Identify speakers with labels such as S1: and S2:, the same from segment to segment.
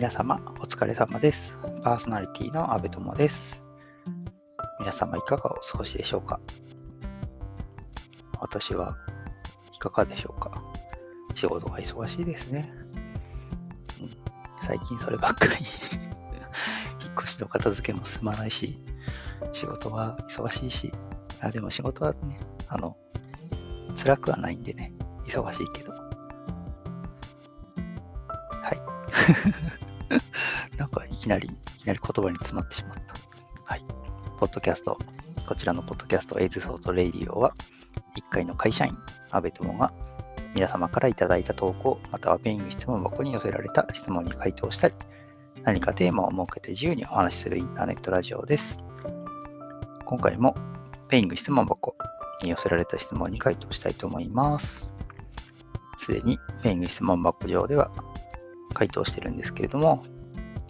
S1: 皆様、お疲れ様です。パーソナリティの阿部友です。皆様、いかがお過ごしでしょうか？私はいかがでしょうか？仕事が忙しいですね。うん、最近そればっかり。引っ越しの片付けも進まないし、仕事は忙しいし、あでも仕事はね、あの、辛くはないんでね、忙しいけど。はい。なんかいきなり、いきなり言葉に詰まってしまった。はい。ポッドキャスト、こちらのポッドキャスト、 A's Thought Radio は、一介の会社員、阿部友が、皆様からいただいた投稿、または Peing 質問箱に寄せられた質問に回答したり、何かテーマを設けて自由にお話しするインターネットラジオです。今回も、Peing 質問箱に寄せられた質問に回答したいと思います。すでに Peing 質問箱上では回答してるんですけれども、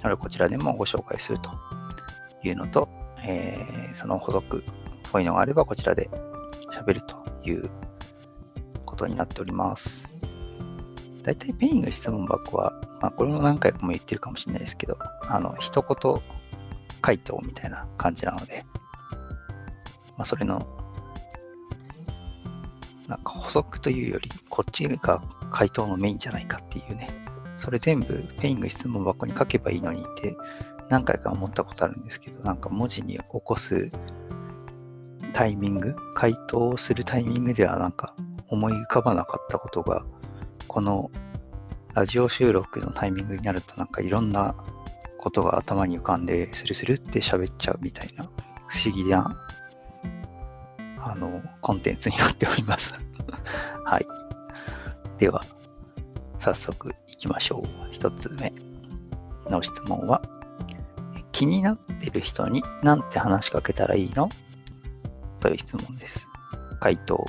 S1: あれこちらでもご紹介するというのと、えーその補足っぽいうのがあればこちらで喋るということになっております。だいたい Peing 質問箱は、まあ、これも何回も言ってるかもしれないですけど、あの、一言回答みたいな感じなので、まあ、それの、なんか補足というより、こっちが回答のメインじゃないかっていうね、それ全部ペイング質問箱に書けばいいのにって何回か思ったことあるんですけど、なんか文字に起こすタイミング、回答するタイミングではなんか思い浮かばなかったことが、このラジオ収録のタイミングになるとなんかいろんなことが頭に浮かんでスルスルって喋っちゃうみたいな不思議なあのコンテンツになっております。はい。では、早速きましょう。一つ目の質問は、気になってる人に何て話しかけたらいいの？という質問です。回答。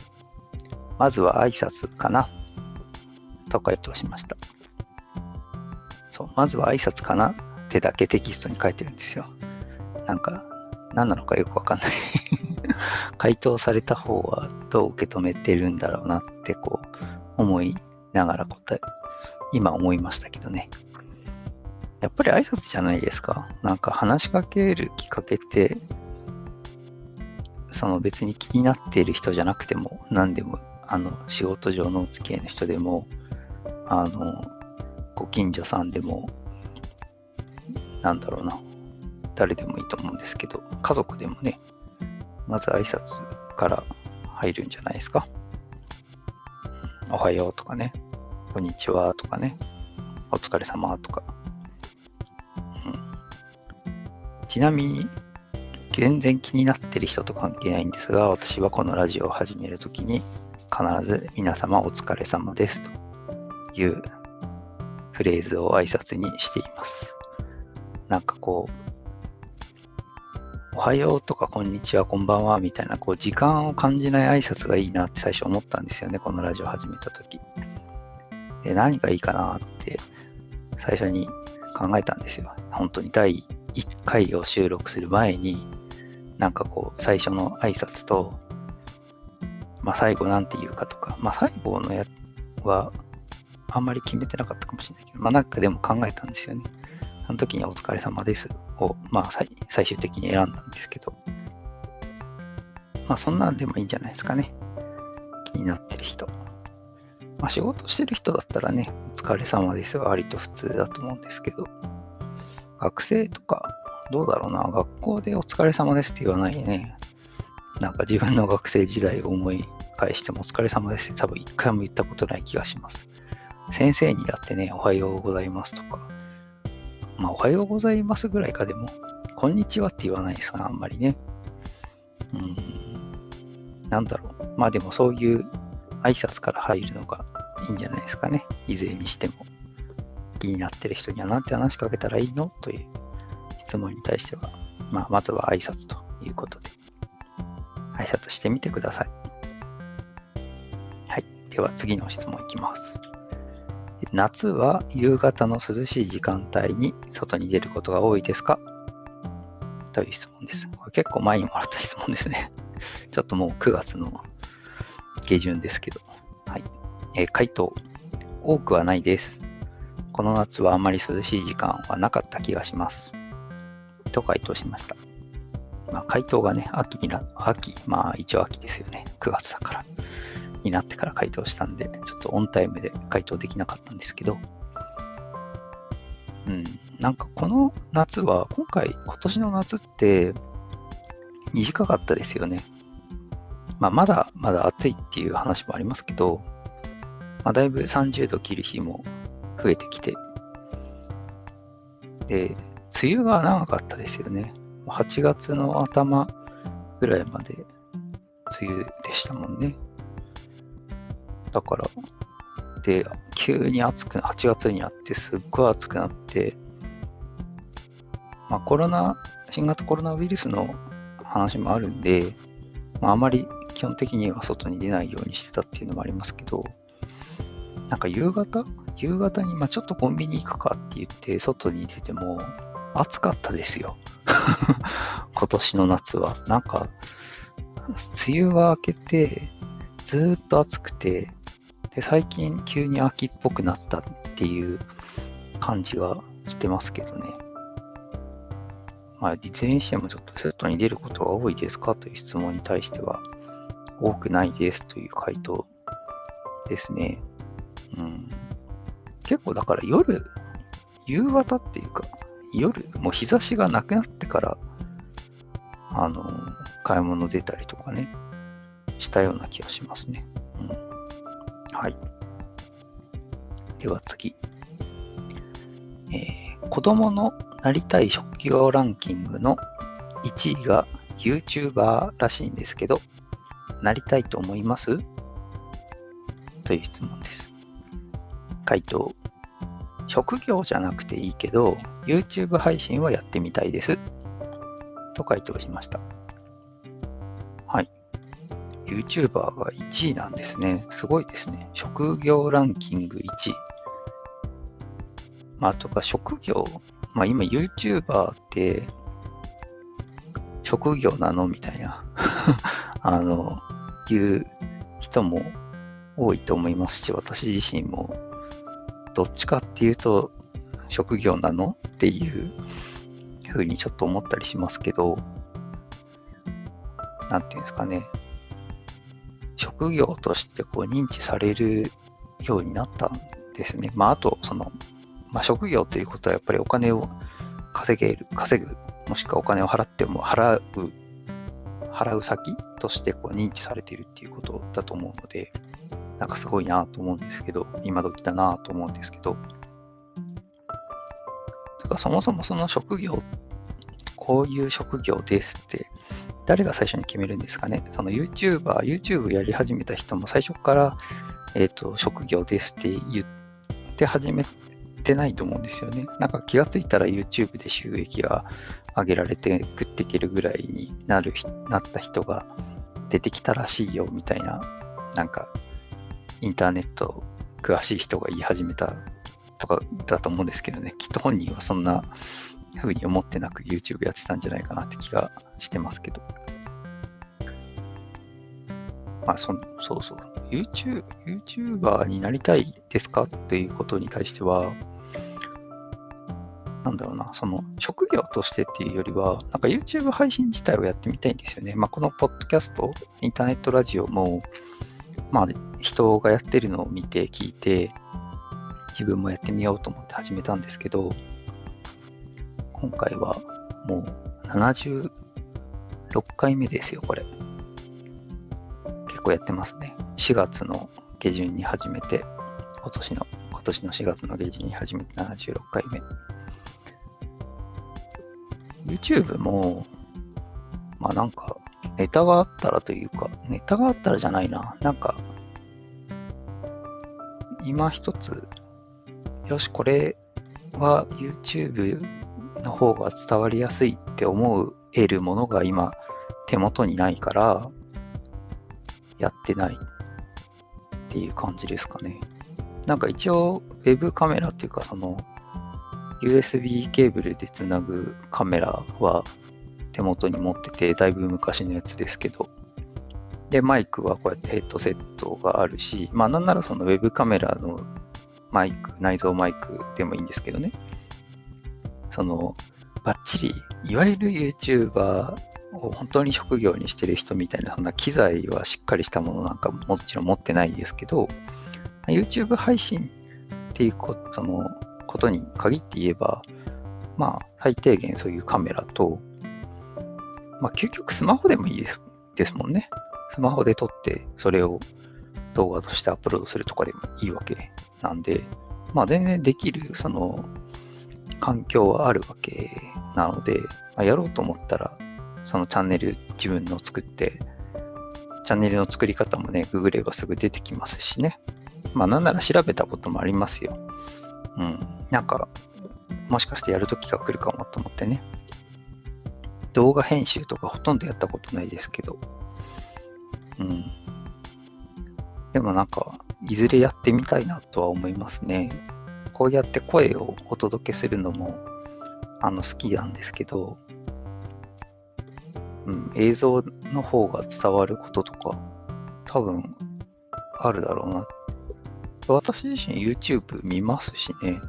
S1: まずは挨拶かなと回答しました。そう、まずは挨拶かなってだけテキストに書いてるんですよ。なんか、何なのかよくわかんない。回答された方はどう受け止めてるんだろうなってこう思いながら答え、今思いましたけどね。やっぱり挨拶じゃないですか。なんか話しかけるきっかけって、その別に気になっている人じゃなくても、何でも、あの、仕事上のお付き合いの人でも、あの、ご近所さんでも、なんだろうな、誰でもいいと思うんですけど、家族でもね、まず挨拶から入るんじゃないですか。おはようとかね、こんにちはとかね、お疲れ様とか。うん、ちなみに、全然気になってる人と関係ないんですが、私はこのラジオを始めるときに、必ず皆様お疲れ様ですというフレーズを挨拶にしています。なんかこう、おはようとかこんにちは、こんばんはみたいな、こう時間を感じない挨拶がいいなって最初思ったんですよね、このラジオ始めたとき。で、何がいいかなって最初に考えたんですよ。本当に第1回を収録する前に、なんかこう、最初の挨拶と、まあ最後なんて言うかとか、まあ最後のやはあんまり決めてなかったかもしれないけど、まあなんかでも考えたんですよね。その時にお疲れ様ですを、まあ最最終的に選んだんですけど、まあそんなんでもいいんじゃないですかね。気になって。まあ仕事してる人だったらね、お疲れ様ですは割と普通だと思うんですけど、学生とか、どうだろうな、学校でお疲れ様ですって言わないね。なんか自分の学生時代を思い返してもお疲れ様ですって多分一回も言ったことない気がします。先生にだってね、おはようございますとか、まあおはようございますぐらいかでも、こんにちはって言わないですから、あんまりね。うん、なんだろう。まあでもそういう挨拶から入るのがいいんじゃないですかね。いずれにしても。気になってる人には何て話しかけたらいいの？という質問に対しては、まあ、まずは挨拶ということで、挨拶してみてください。はい。では次の質問いきます。夏は夕方の涼しい時間帯に外に出ることが多いですか？という質問です。これ結構前にもらった質問ですね。ちょっともう9月の下旬ですけど。はい。えー回答。多くはないです。この夏はあまり涼しい時間はなかった気がします。と回答しました。まあ、回答がね、秋にな、秋、まあ一応秋ですよね。9月だから。になってから回答したんで、ちょっとオンタイムで回答できなかったんですけど、うん、なんかこの夏は、今回、今年の夏って短かったですよね。まあ、まだまだ暑いっていう話もありますけど、まあ、だいぶ30度切る日も増えてきて、で、梅雨が長かったですよね。8月の頭ぐらいまで梅雨でしたもんね。だから、で、急に暑く、8月になってすっごい暑くなって、まあコロナ、新型コロナウイルスの話もあるんで、まああまり基本的には外に出ないようにしてたっていうのもありますけど、なんか夕方？夕方に、まあ、ちょっとコンビニ行くかって言って外に出ても暑かったですよ。今年の夏は。なんか、梅雨が明けて、ずっと暑くて、で、最近急に秋っぽくなったっていう感じがしてますけどね。まあ、いずれにしてもちょっと外に出ることが多いですか？という質問に対しては、多くないですという回答ですね。うん。結構だから夜、夕方っていうか、夜、もう日差しがなくなってから、あの、買い物出たりとかね、したような気がしますね。うん。はい。では次。えー、子供のなりたい職業ランキングの1位が YouTuber らしいんですけど、なりたいと思います？という質問です。回答。職業じゃなくていいけど、YouTube 配信はやってみたいです。と回答しました。はい。YouTuber が1位なんですね。すごいですね。職業ランキング1位。まあ、とか職業、まあ今 YouTuber って職業なの？みたいなあの、いう人も多いと思いますし、私自身もどっちかっていうと職業なのっていうふうにちょっと思ったりしますけど、なんていうんですかね、職業としてこう認知されるようになったんですね。まあ、あと、その、まあ、職業ということはやっぱりお金を稼げる、稼ぐ、もしくはお金を払っても払う、払う先としてこう認知されているっていうことだと思うので、なんかすごいなと思うんですけど、今時だなと思うんですけど、とかそもそもその職業、こういう職業ですって、誰が最初に決めるんですかね？その YouTuber、YouTube やり始めた人も最初から、えっ、ー、と、職業ですって言って始めてないと思うんですよね。なんか気がついたら YouTube で収益が上げられて食っていけるぐらいになる、なった人が出てきたらしいよみたいな、なんかインターネット詳しい人が言い始めたとかだと思うんですけどね、きっと本人はそんな風に思ってなく YouTube やってたんじゃないかなって気がしてますけど。まあそ、そうそう。YouTube、YouTuber になりたいですか？っていうことに対しては、なんだろうな、その職業としてっていうよりは、なんか YouTube 配信自体をやってみたいんですよね。まあ、このポッドキャスト、インターネットラジオも、まあ、人がやってるのを見て聞いて、自分もやってみようと思って始めたんですけど、今回はもう76回目ですよ、これ。結構やってますね。4月の下旬に始めて、今年の、今年の4月の下旬に始めて76回目。YouTube も、まあなんか、ネタがあったらというか、ネタがあったらじゃないな。なんか、今一つ、よし、これは YouTube の方が伝わりやすいって思えるものが今手元にないから、やってないっていう感じですかね。なんか一応、ウェブカメラっていうか、その、USB ケーブルでつなぐカメラは手元に持ってて、だいぶ昔のやつですけど、で、マイクはこうやってヘッドセットがあるし、まあなんならそのウェブカメラのマイク、内蔵マイクでもいいんですけどね。その、バッチリ、いわゆる YouTuber を本当に職業にしてる人みたいな、そんな機材はしっかりしたものなんかもちろん持ってないですけど、YouTube 配信っていうこと、のことに限って言えば、まあ、最低限そういうカメラと、まあ、究極スマホでもいいですですもんね。スマホで撮って、それを動画としてアップロードするとかでもいいわけなんで、まあ、全然できる、その、環境はあるわけなので、まあ、やろうと思ったら、そのチャンネル自分の作って、チャンネルの作り方もね、ググればすぐ出てきますしね。まあなんなら調べたこともありますよ。うん。なんか、もしかしてやるときが来るかもと思ってね。動画編集とかほとんどやったことないですけど。うん。でもなんか、いずれやってみたいなとは思いますね。こうやって声をお届けするのも、あの、好きなんですけど、うん、映像の方が伝わることとか、多分、あるだろうな。私自身 YouTube 見ますしね。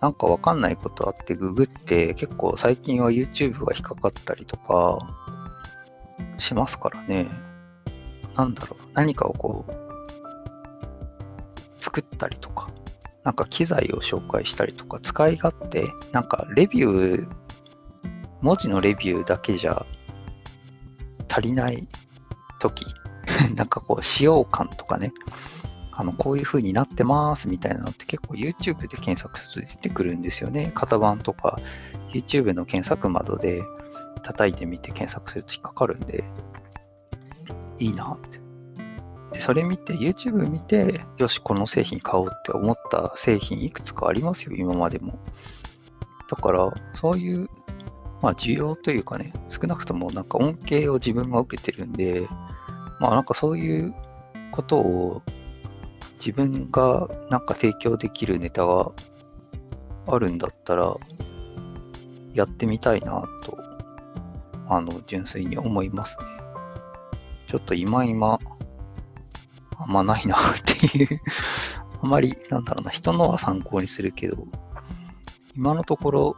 S1: なんかわかんないことあってググって結構最近は YouTube が引っかかったりとかしますからね。なんだろう。何かをこう作ったりとか、なんか機材を紹介したりとか、使い勝手、なんかレビュー、文字のレビューだけじゃ足りない時、なんかこう使用感とかね、あの、こういう風になってますみたいなのって結構 YouTube で検索すると出てくるんですよね。型番とか YouTube の検索窓で叩いてみて検索すると引っかかるんで、いいなって。で、それ見て、YouTube 見て、よし、この製品買おうって思った製品いくつかありますよ、今までも。だから、そういう、まあ、需要というかね、少なくともなんか恩恵を自分が受けてるんで、まあなんかそういうことを自分がなんか提供できるネタがあるんだったら、やってみたいなと、あの、純粋に思いますね。ちょっと今今、あんまないなっていうあまり、なんだろうな、人のは参考にするけど、今のところ、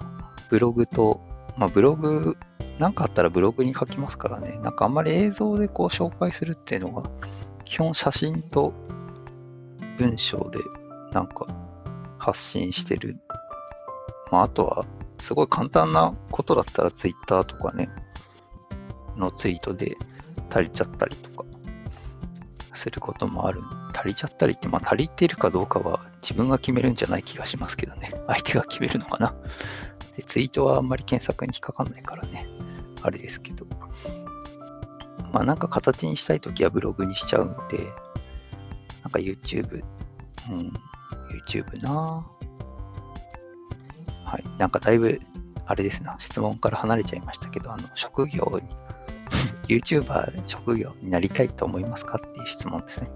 S1: ブログと、まあ、ブログ、なんかあったらブログに書きますからね、なんかあんまり映像でこう紹介するっていうのが、基本写真と文章でなんか発信してる。まあ、あとは、すごい簡単なことだったら Twitter とかね、のツイートで足りちゃったりとかすることもある。足りちゃったりって、まあ足りてるかどうかは自分が決めるんじゃない気がしますけどね。相手が決めるのかな。でツイートはあんまり検索に引っかかんないからね。あれですけど。まあなんか形にしたいときはブログにしちゃうんで、なんか YouTube、うん、YouTube なはい。なんかだいぶ、あれですな、質問から離れちゃいましたけど、あの、職業に、YouTuber 職業になりたいと思いますかっていう質問ですね。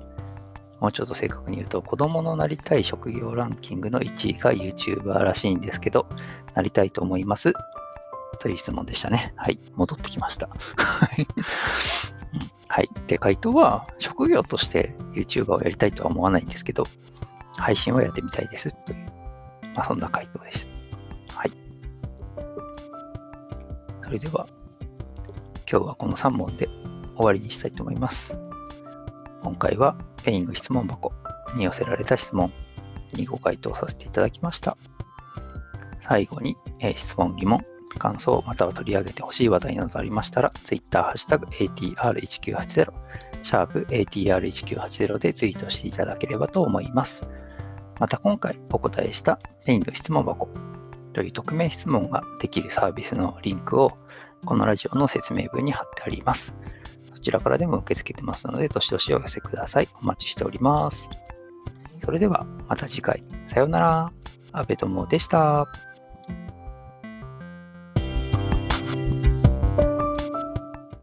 S1: もうちょっと正確に言うと、子供のなりたい職業ランキングの1位が YouTuber らしいんですけど、なりたいと思います？という質問でしたね。はい。戻ってきました。はい。で、回答は、職業として YouTuber をやりたいとは思わないんですけど、配信をやってみたいですという、まあ、そんな回答でした。はい。それでは、今日はこの3問で終わりにしたいと思います。今回は、ペイング質問箱に寄せられた質問にご回答させていただきました。最後に、え、質問、疑問、感想、または取り上げてほしい話題などありましたら、Twitter、ハッシュタグ ATR1980、シャープ ATR1980 でツイートしていただければと思います。また今回お答えしたメインの質問箱という匿名質問ができるサービスのリンクをこのラジオの説明文に貼ってあります。そちらからでも受け付けてますので、どしどしお寄せください。お待ちしております。それではまた次回。さようなら。アベトモでした。